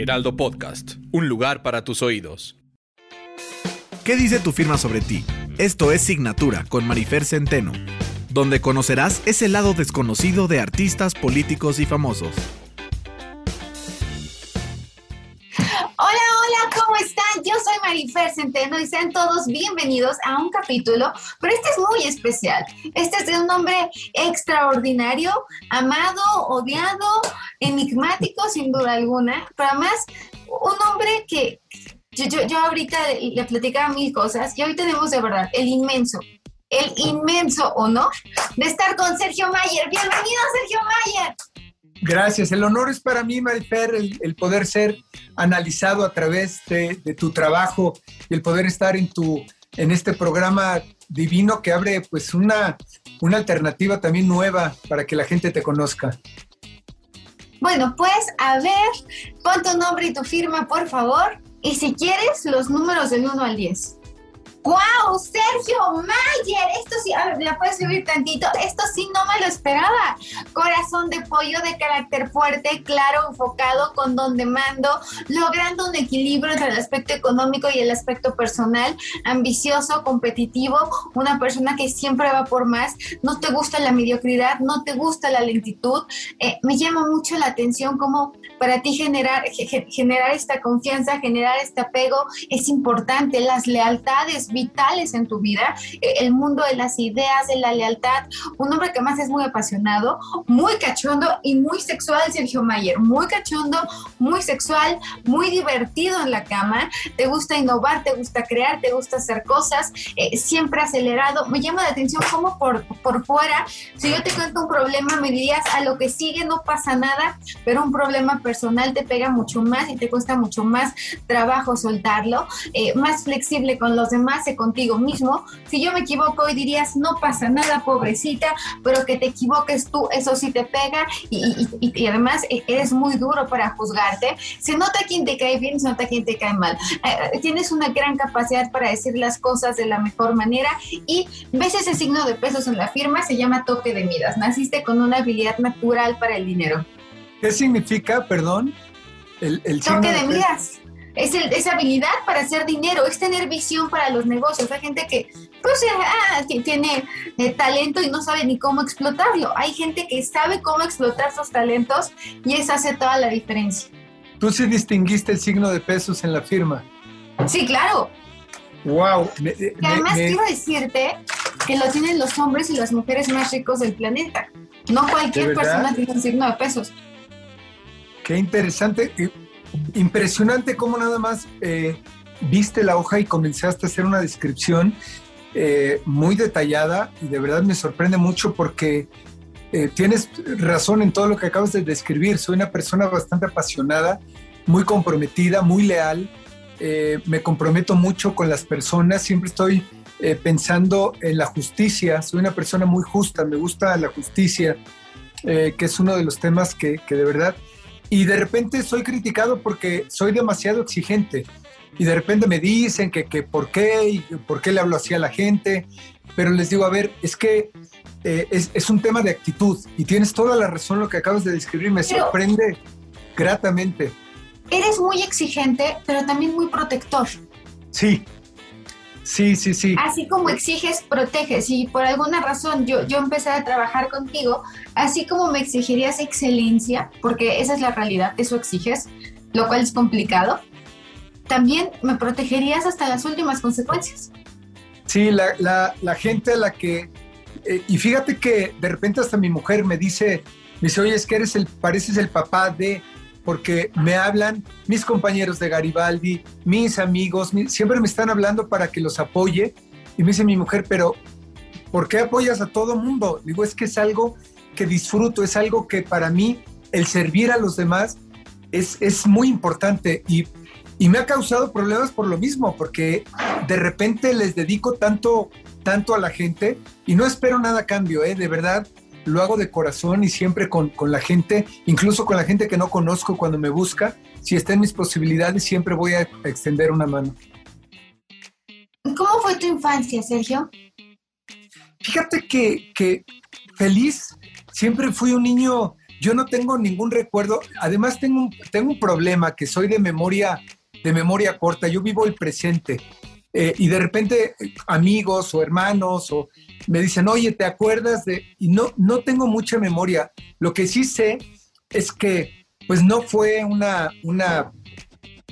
Heraldo Podcast, un lugar para tus oídos. ¿Qué dice tu firma sobre ti? Esto es Signatura con Marifer Centeno, donde conocerás ese lado desconocido de artistas, políticos y famosos. Yo soy Marifer Centeno y sean todos bienvenidos a un capítulo, pero este es muy especial. Este es de un hombre extraordinario, amado, odiado, enigmático sin duda alguna, pero además un hombre que yo, yo, yo ahorita le platicaba mil cosas y hoy tenemos de verdad el inmenso, el inmenso honor de estar con Sergio Mayer. Bienvenido, Sergio Mayer. Gracias. El honor es para mí, Marifer, el, poder ser analizado a través de, de, tu trabajo y el poder estar en, tu, en este programa divino que abre pues una, una alternativa también nueva para que la gente te conozca. Bueno, pues a ver, pon tu nombre y tu firma, por favor. Y si quieres, los números del 1 al 10. ¡Wow! Sergio Mayer, esto sí, a ver, la puedes subir tantito, esto sí no me lo esperaba. Corazón de pollo de carácter fuerte, claro, enfocado, con donde mando, logrando un equilibrio entre el aspecto económico y el aspecto personal, ambicioso, competitivo, una persona que siempre va por más, no te gusta la mediocridad, no te gusta la lentitud. Eh, me llama mucho la atención cómo para ti generar, generar esta confianza, generar este apego es importante, las lealtades vitales en tu vida, eh, el mundo de las ideas, de la lealtad, un hombre que más es muy apasionado, muy cachondo y muy sexual, Sergio Mayer, muy cachondo, muy sexual, muy divertido en la cama, te gusta innovar, te gusta crear, te gusta hacer cosas, eh, siempre acelerado, me llama la atención cómo por, por fuera, si yo te cuento un problema, me dirías, a lo que sigue no pasa nada, pero un problema personal te pega mucho más y te cuesta mucho más trabajo soltarlo, eh, más flexible con los demás, contigo mismo. Si yo me equivoco hoy dirías, no pasa nada, pobrecita, pero que te equivoques tú, eso sí te pega y, y, y además e, eres muy duro para juzgarte. Se nota quién te cae bien, se nota quién te cae mal. Eh, tienes una gran capacidad para decir las cosas de la mejor manera y ves ese signo de pesos en la firma, se llama toque de midas. Naciste con una habilidad natural para el dinero. ¿Qué significa, perdón? El, el toque de, de midas es el, habilidad para hacer dinero, es tener visión para los negocios. Hay gente que pues, ah, tiene eh, talento y no sabe ni cómo explotarlo. Hay gente que sabe cómo explotar sus talentos y eso hace toda la diferencia. ¿Tú sí distinguiste el signo de pesos en la firma? Sí, claro. Wow. y además me... quiero decirte que lo tienen los hombres y las mujeres más ricos del planeta. No cualquier persona tiene un signo de pesos. Qué interesante impresionante cómo nada más eh, viste la hoja y comenzaste a hacer una descripción eh, muy detallada y de verdad me sorprende mucho porque eh, tienes razón en todo lo que acabas de describir. Soy una persona bastante apasionada, muy comprometida, muy leal. Me comprometo mucho con las personas, siempre estoy pensando en la justicia. Soy una persona muy justa, me gusta la justicia, que es uno de los temas que de verdad y de repente soy criticado porque soy demasiado exigente y de repente me dicen que, que por qué y por qué le hablo así a la gente, pero les digo, a ver, es que eh, es, es, un tema de actitud y tienes toda la razón lo que acabas de describir, me pero sorprende gratamente. Eres muy exigente, pero también muy protector. Sí, Sí, sí, sí. Así como exiges, proteges. Y por alguna razón yo, yo empecé a trabajar contigo, así como me exigirías excelencia, porque esa es la realidad, eso exiges, lo cual es complicado, también me protegerías hasta las últimas consecuencias. Sí, la, la, la gente a la que... Eh, y fíjate que de repente hasta mi mujer me dice, me dice, oye, es que eres el, pareces el papá de porque me hablan mis compañeros de Garibaldi, mis amigos, mi, siempre me están hablando para que los apoye. Y me dice mi mujer, pero ¿por qué apoyas a todo mundo? Digo, es que es algo que disfruto, es algo que para mí el servir a los demás es, es muy importante y, y, me ha causado problemas por lo mismo, porque de repente les dedico tanto, tanto a la gente y no espero nada a cambio, ¿eh? de verdad. Lo hago de corazón y siempre con, con la gente, incluso con la gente que no conozco cuando me busca. Si está en mis posibilidades, siempre voy a extender una mano. ¿Cómo fue tu infancia, Sergio? Fíjate que, que feliz, siempre fui un niño, yo no tengo ningún recuerdo, además tengo un, tengo un problema, que soy de memoria, de memoria corta, yo vivo el presente. Eh, y de repente amigos o hermanos o me dicen, oye, ¿te acuerdas de...? Y no, no tengo mucha memoria. Lo que sí sé es que pues no fue una, una,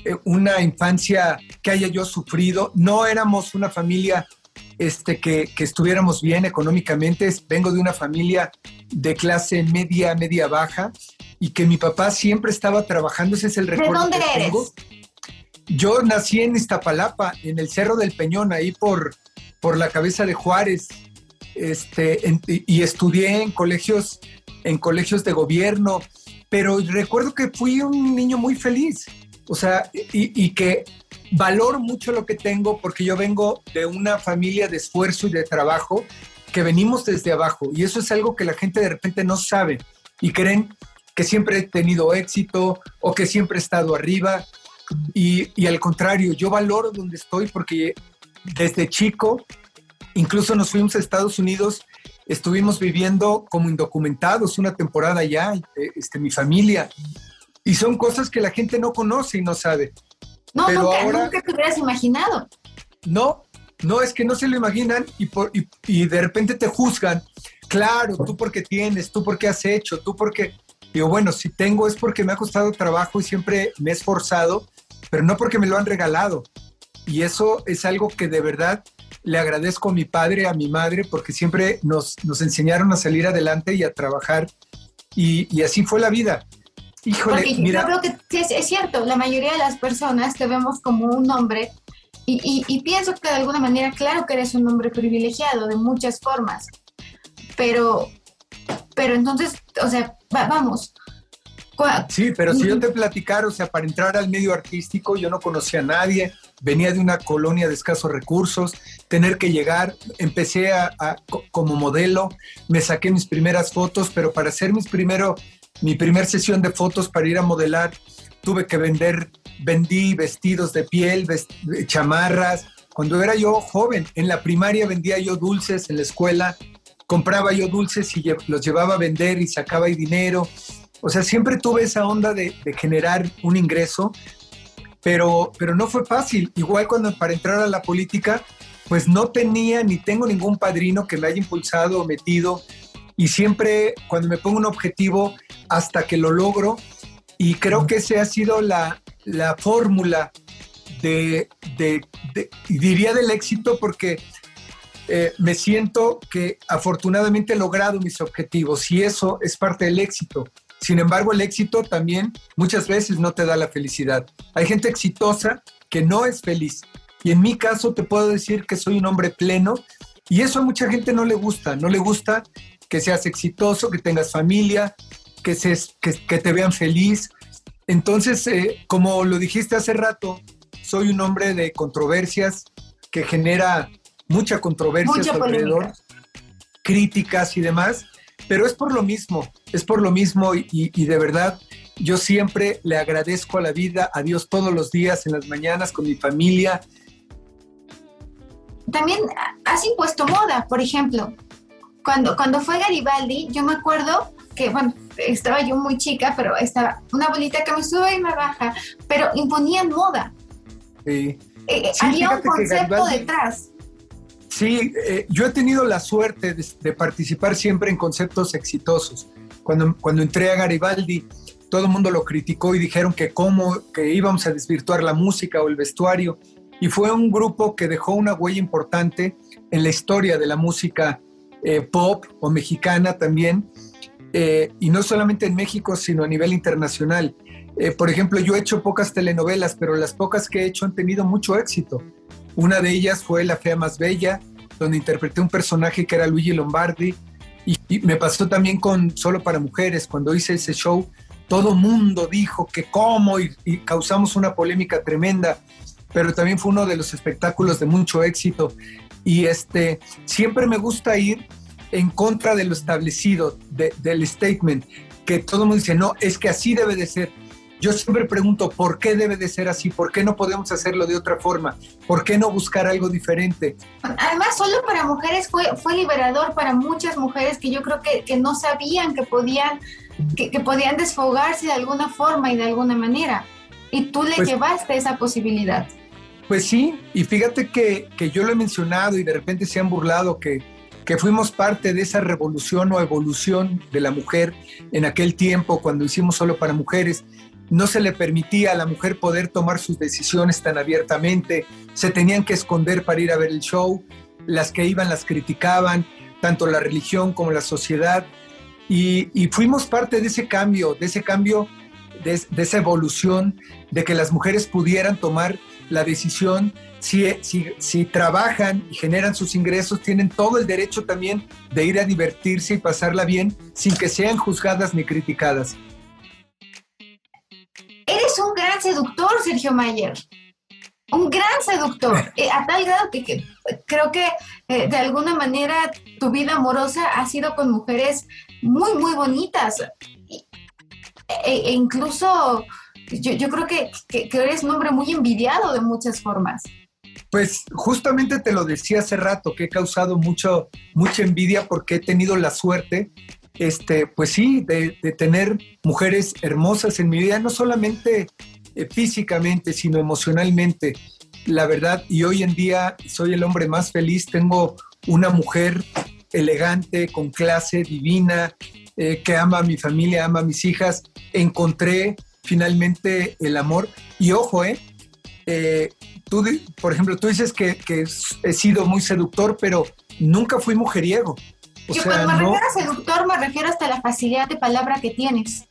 eh, una infancia que haya yo sufrido, no éramos una familia este, que, que, estuviéramos bien económicamente. Vengo de una familia de clase media, media baja y que mi papá siempre estaba trabajando. Ese es el recuerdo ¿De dónde que eres? tengo. Yo nací en Iztapalapa, en el Cerro del Peñón, ahí por, por la cabeza de Juárez, este, y estudié en colegios, en colegios de gobierno, pero recuerdo que fui un niño muy feliz, o sea, y, y que valoro mucho lo que tengo porque yo vengo de una familia de esfuerzo y de trabajo que venimos desde abajo. Y eso es algo que la gente de repente no sabe y creen que siempre he tenido éxito o que siempre he estado arriba y, y al contrario, yo valoro donde estoy porque desde chico, incluso nos fuimos a Estados Unidos, estuvimos viviendo como indocumentados una temporada ya, este, mi familia, y son cosas que la gente no conoce y no sabe. No, Pero nunca, ahora, nunca te hubieras imaginado. No, no, es que no se lo imaginan y, por, y, y, de repente te juzgan. Claro, tú porque tienes, tú porque has hecho, tú porque... Digo, bueno, si tengo es porque me ha costado trabajo y siempre me he esforzado, pero no porque me lo han regalado. Y eso es algo que de verdad le agradezco a mi padre, a mi madre, porque siempre nos, nos enseñaron a salir adelante y a trabajar. Y, y así fue la vida. Híjole, porque mira. Yo creo que es, es, cierto, la mayoría de las personas te vemos como un hombre y, y, y, pienso que de alguna manera, claro que eres un hombre privilegiado de muchas formas, pero, pero entonces, o sea, va, vamos. Sí, pero si yo te platicara, o sea, para entrar al medio artístico yo no conocía a nadie, venía de una colonia de escasos recursos, tener que llegar, empecé a, a, como modelo, me saqué mis primeras fotos, pero para hacer mis primero, mi primer sesión de fotos para ir a modelar, tuve que vender, vendí vestidos de piel, vest chamarras. Cuando era yo joven, en la primaria vendía yo dulces en la escuela, compraba yo dulces y los llevaba a vender y sacaba ahí dinero. O sea, siempre tuve esa onda de, de generar un ingreso, pero, pero no fue fácil. Igual cuando para entrar a la política, pues no tenía ni tengo ningún padrino que me haya impulsado o metido. Y siempre cuando me pongo un objetivo, hasta que lo logro, y creo que esa ha sido la, la fórmula de, de, de, diría del éxito, porque eh, me siento que afortunadamente he logrado mis objetivos y eso es parte del éxito. Sin embargo, el éxito también muchas veces no te da la felicidad. Hay gente exitosa que no es feliz. Y en mi caso te puedo decir que soy un hombre pleno y eso a mucha gente no le gusta. No le gusta que seas exitoso, que tengas familia, que, se, que, que te vean feliz. Entonces, eh, como lo dijiste hace rato, soy un hombre de controversias que genera mucha controversia mucha alrededor, críticas y demás, pero es por lo mismo, es por lo mismo y, de verdad yo siempre le agradezco a la vida, a Dios todos los días, en las mañanas, con mi familia. También has impuesto moda, por ejemplo. Cuando, cuando fue Garibaldi, yo me acuerdo que, bueno, estaba yo muy chica, pero estaba una bolita que me sube y me baja, pero imponían moda. Sí. Eh, sí había un concepto Garibaldi, detrás. Sí, eh, yo he tenido la suerte de, de, participar siempre en conceptos exitosos. Cuando, cuando entré a Garibaldi, todo el mundo lo criticó y dijeron que cómo, que íbamos a desvirtuar la música o el vestuario. Y fue un grupo que dejó una huella importante en la historia de la música eh, pop o mexicana también. Eh, y no solamente en México, sino a nivel internacional. Eh, por ejemplo, yo he hecho pocas telenovelas, pero las pocas que he hecho han tenido mucho éxito. Una de ellas fue La Fea Más Bella, donde interpreté un personaje que era Luigi Lombardi. Y, me pasó también con Solo para Mujeres, cuando hice ese show, todo mundo dijo que cómo y, causamos una polémica tremenda, pero también fue uno de los espectáculos de mucho éxito. Y este, siempre me gusta ir en contra de lo establecido, de- del statement, que todo el mundo dice, no, es que así debe de ser. Yo siempre pregunto, ¿por qué debe de ser así? ¿Por qué no podemos hacerlo de otra forma? ¿Por qué no buscar algo diferente? Además, solo para mujeres fue, fue liberador para muchas mujeres que yo creo que, que no sabían que podían, que, que podían desfogarse de alguna forma y de alguna manera. Y tú le Pues- llevaste esa posibilidad. Pues sí, y fíjate que, que yo lo he mencionado y de repente se han burlado que, que fuimos parte de esa revolución o evolución de la mujer en aquel tiempo cuando hicimos solo para mujeres. No se le permitía a la mujer poder tomar sus decisiones tan abiertamente, se tenían que esconder para ir a ver el show, las que iban las criticaban, tanto la religión como la sociedad, y, fuimos parte de ese cambio, de ese cambio, de, esa evolución, de que las mujeres pudieran tomar la decisión, si, si, si trabajan y generan sus ingresos, tienen todo el derecho también de ir a divertirse y pasarla bien sin que sean juzgadas ni criticadas. Gran seductor, Sergio Mayer. Un gran seductor, eh, a tal grado que, que creo que eh, de alguna manera tu vida amorosa ha sido con mujeres muy, muy bonitas. E, e incluso yo, yo creo que, que- que eres un hombre muy envidiado de muchas formas. Pues justamente te lo decía hace rato, que he causado mucho, mucha envidia porque he tenido la suerte, este, pues sí, de, de tener mujeres hermosas en mi vida, no solamente físicamente, sino emocionalmente. La verdad, y hoy en día soy el hombre más feliz, tengo una mujer elegante, con clase, divina, eh, que ama a mi familia, ama a mis hijas. Encontré finalmente el amor. Y ojo, eh, eh, tú, por ejemplo, tú dices que, que he sido muy seductor, pero nunca fui mujeriego. O Yo sea, cuando me no, refiero a seductor me refiero hasta la facilidad de palabra que tienes.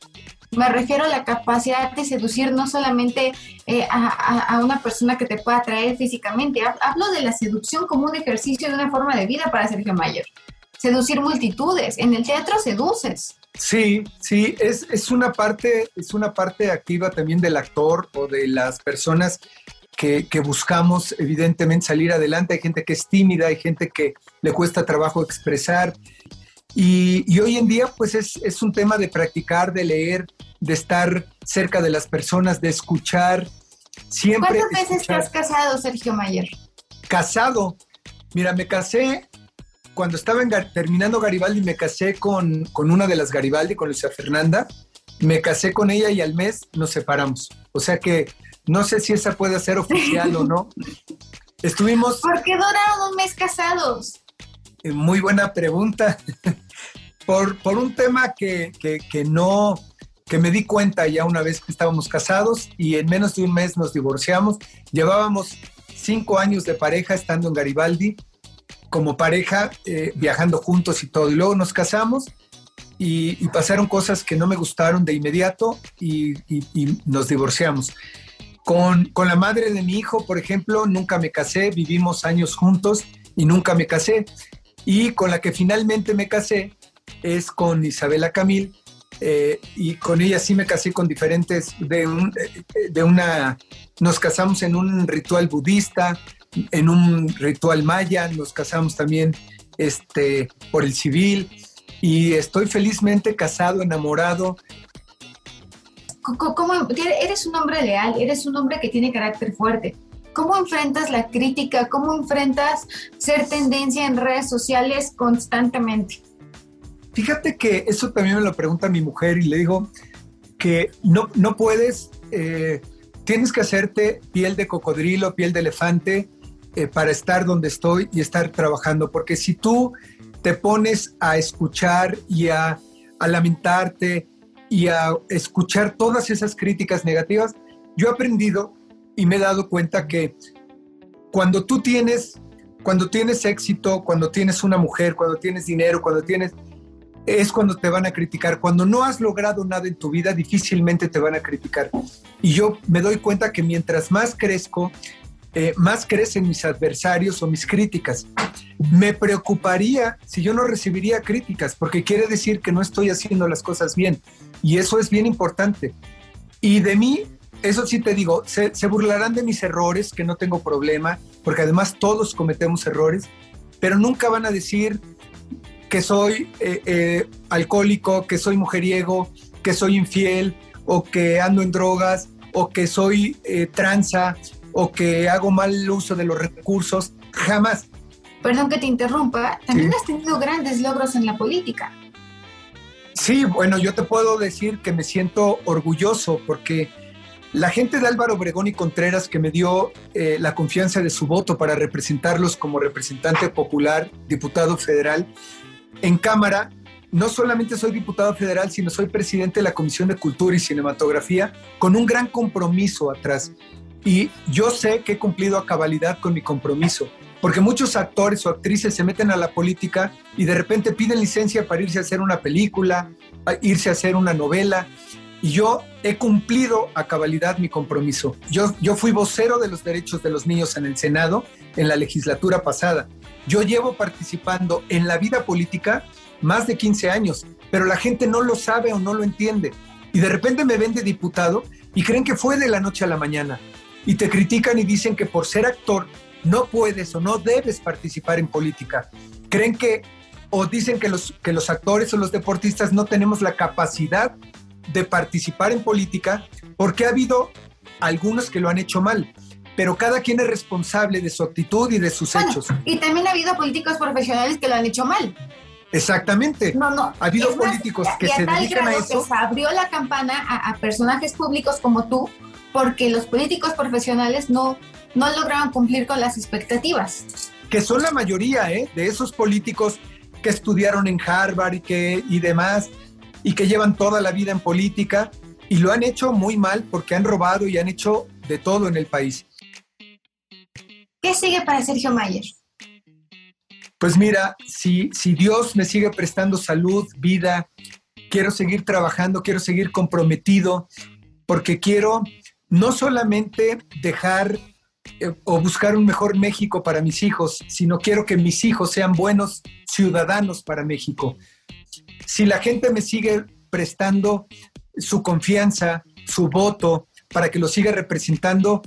Me refiero a la capacidad de seducir no solamente eh, a, a- una persona que te pueda atraer físicamente. Hab- Hablo de la seducción como un ejercicio de una forma de vida para Sergio Mayer. Seducir multitudes. En el teatro seduces. Sí, sí, es, es una parte, es una parte activa también del actor o de las personas que, que buscamos evidentemente salir adelante. Hay gente que es tímida, hay gente que le cuesta trabajo expresar. Y, y hoy en día, pues es, es un tema de practicar, de leer, de estar cerca de las personas, de escuchar. Siempre ¿Cuántas veces te escuchar. has casado, Sergio Mayer? casado. Mira, me casé cuando estaba en terminando Garibaldi, me casé con, con una de las Garibaldi, con Luisa Fernanda. Me casé con ella y al mes nos separamos. O sea que no sé si esa puede ser oficial o no. Estuvimos, ¿Por qué duraron un mes casados? eh, muy buena pregunta, por, por un tema que, que, que no, que me di cuenta ya una vez que estábamos casados y en menos de un mes nos divorciamos. Llevábamos cinco años de pareja estando en Garibaldi, como pareja, eh, viajando juntos y todo. Y luego nos casamos y, y pasaron cosas que no me gustaron de inmediato y, y- y nos divorciamos. Con, con la madre de mi hijo, por ejemplo, nunca me casé, vivimos años juntos y nunca me casé. Y con la que finalmente me casé es con Isabela Camil, eh, y con ella sí me casé con diferentes, de, un- eh, de una, nos casamos en un ritual budista, en un ritual maya, nos casamos también este, por el civil, y estoy felizmente casado, enamorado. ¿Cómo- cómo- eres un hombre leal, eres un hombre que tiene carácter fuerte. ¿Cómo enfrentas la crítica? ¿Cómo enfrentas ser tendencia en redes sociales constantemente? Fíjate que eso también me lo pregunta mi mujer y le digo que no, no puedes, eh, tienes que hacerte piel de cocodrilo, piel de elefante eh, para estar donde estoy y estar trabajando, porque si tú te pones a escuchar y a, a lamentarte y a escuchar todas esas críticas negativas, yo he aprendido y me he dado cuenta que cuando tú tienes, cuando tienes éxito, cuando tienes una mujer, cuando tienes dinero, cuando tienes es cuando te van a criticar. Cuando no has logrado nada en tu vida, difícilmente te van a criticar. Y yo me doy cuenta que mientras más crezco, eh, más crecen mis adversarios o mis críticas. Me preocuparía si yo no recibiría críticas, porque quiere decir que no estoy haciendo las cosas bien. Y eso es bien importante. Y de mí, eso sí te digo, se, burlarán de mis errores, que no tengo problema, porque además todos cometemos errores, pero nunca van a decir que soy eh, eh, alcohólico, que soy mujeriego, que soy infiel, o que ando en drogas, o que soy eh, tranza, o que hago mal uso de los recursos, jamás. Perdón que te interrumpa, también has tenido grandes logros en la política. Sí, bueno, yo te puedo decir que me siento orgulloso porque la gente de Álvaro Obregón y Contreras que me dio eh, la confianza de su voto para representarlos como representante popular, diputado federal, en Cámara, no solamente soy diputado federal, sino soy presidente de la Comisión de Cultura y Cinematografía con un gran compromiso atrás. Y yo sé que he cumplido a cabalidad con mi compromiso, porque muchos actores o actrices se meten a la política y de repente piden licencia para irse a hacer una película, irse a hacer una novela. Y yo he cumplido a cabalidad mi compromiso. Yo, yo fui vocero de los derechos de los niños en el Senado en la legislatura pasada. Yo llevo participando en la vida política más de 15 años, pero la gente no lo sabe o no lo entiende. Y de repente me ven de diputado y creen que fue de la noche a la mañana y te critican y dicen que por ser actor no puedes o no debes participar en política. Creen que o dicen que los, que los actores o los deportistas no tenemos la capacidad de participar en política porque ha habido algunos que lo han hecho mal, pero cada quien es responsable de su actitud y de sus hechos. Y también ha habido políticos profesionales que lo han hecho mal. Exactamente. No, no. Ha habido políticos que se dedican a eso. se abrió la campana a, a personajes públicos como tú porque los políticos profesionales no, no lograron cumplir con las expectativas. Que son la mayoría ¿eh? de esos políticos que estudiaron en Harvard y, que, y demás, y que llevan toda la vida en política, y lo han hecho muy mal porque han robado y han hecho de todo en el país. ¿Qué sigue para Sergio Mayer? Pues mira, si, si Dios me sigue prestando salud, vida, quiero seguir trabajando, quiero seguir comprometido, porque quiero no solamente dejar eh, o buscar un mejor México para mis hijos, sino quiero que mis hijos sean buenos ciudadanos para México. Si la gente me sigue prestando su confianza, su voto, para que lo siga representando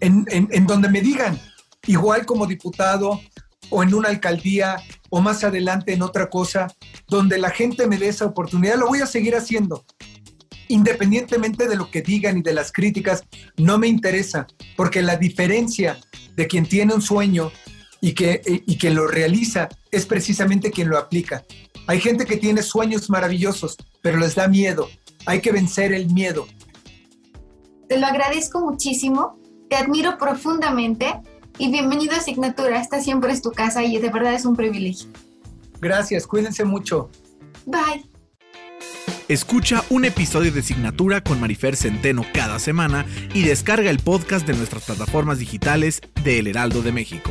en, donde me digan, igual como diputado o en una alcaldía o más adelante en otra cosa, donde la gente me dé esa oportunidad, lo voy a seguir haciendo independientemente de lo que digan y de las críticas, no me interesa, porque la diferencia de quien tiene un sueño y que, y lo realiza es precisamente quien lo aplica. Hay gente que tiene sueños maravillosos, pero les da miedo. Hay que vencer el miedo. Te lo agradezco muchísimo, te admiro profundamente y bienvenido a Asignatura. Esta siempre es tu casa y de verdad es un privilegio. Gracias, cuídense mucho. Bye. Escucha un episodio de Signatura con Marifer Centeno cada semana y descarga el podcast de nuestras plataformas digitales de El Heraldo de México.